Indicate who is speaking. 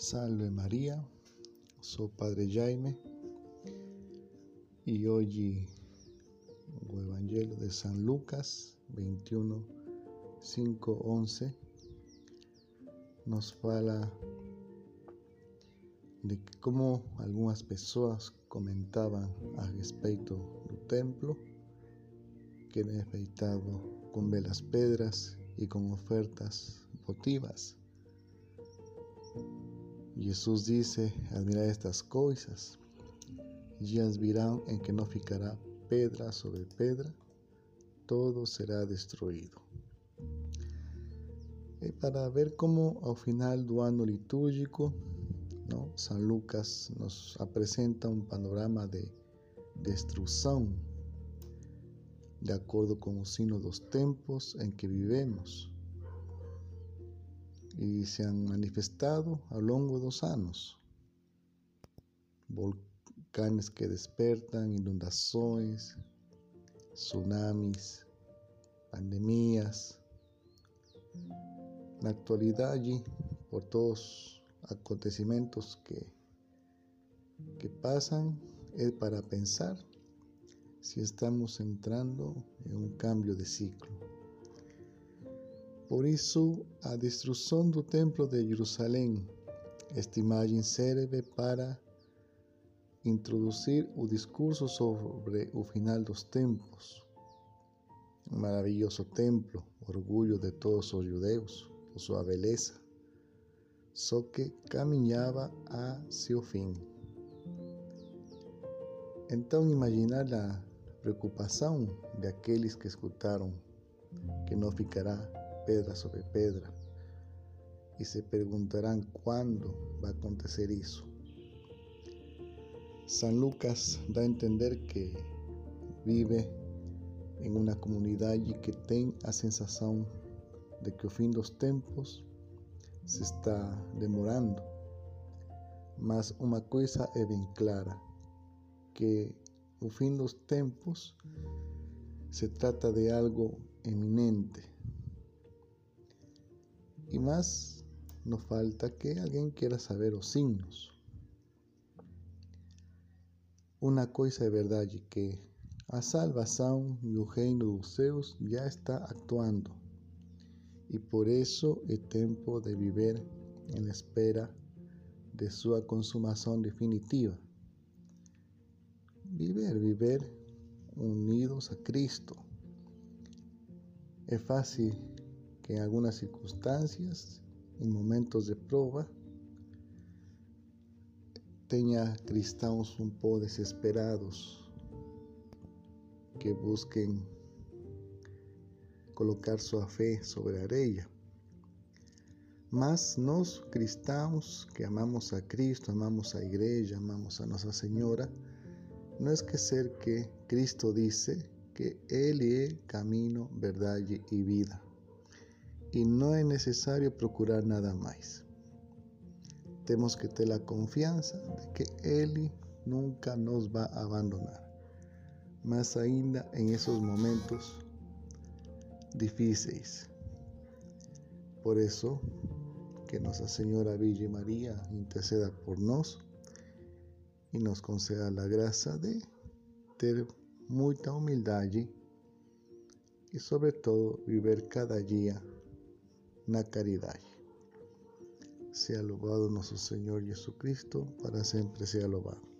Speaker 1: Salve María, soy Padre Jaime y hoy el Evangelio de San Lucas 21, 5, 11 nos fala de cómo algunas personas comentaban al respecto del templo que era feitado con velas pedras y con ofertas votivas Jesús dice, admira estas cosas, y verán en que no ficará pedra sobre pedra, todo será destruido. Y para ver cómo al final del año litúrgico, ¿no? San Lucas nos presenta un panorama de destrucción de acuerdo con los signos de los tiempos en que vivimos y se han manifestado a lo largo de los años. Volcanes que despertan, inundaciones, tsunamis, pandemias. En la actualidad allí, por todos los acontecimientos que, que pasan, es para pensar si estamos entrando en un cambio de ciclo. Por isso, a destruição do Templo de Jerusalém, esta imagem serve para introduzir o discurso sobre o final dos tempos. Maravilhoso templo, orgulho de todos os judeus, por sua beleza, só que caminhava a seu fim. Então, imaginar a preocupação de aqueles que escutaram que não ficará pedra sobre pedra y se preguntarán cuándo va a acontecer eso. San Lucas da a entender que vive en una comunidad y que tiene la sensación de que fin de los tiempos se está demorando. Mas una cosa es bien clara, que fin de los tiempos se trata de algo eminente, y más nos falta que alguien quiera saber los signos. Una cosa es verdad que a salvación y el reino de los ya está actuando. Y por eso es tiempo de vivir en espera de su consumación definitiva. Vivir, vivir unidos a Cristo. Es fácil en algunas circunstancias, en momentos de prueba, tenga cristianos un poco desesperados que busquen colocar su fe sobre ella. Mas nos cristãos que amamos a Cristo, amamos a iglesia, amamos a Nuestra Señora, no es que ser que Cristo dice que Él es camino, verdad y vida y no es necesario procurar nada más. Tenemos que tener la confianza de que Él nunca nos va a abandonar, más ainda en esos momentos difíciles. Por eso, que Nuestra Señora Villa María interceda por nos y nos conceda la gracia de tener mucha humildad y sobre todo vivir cada día na caridade. Sea louvado nosso Senhor Jesus Cristo, para sempre seja louvado.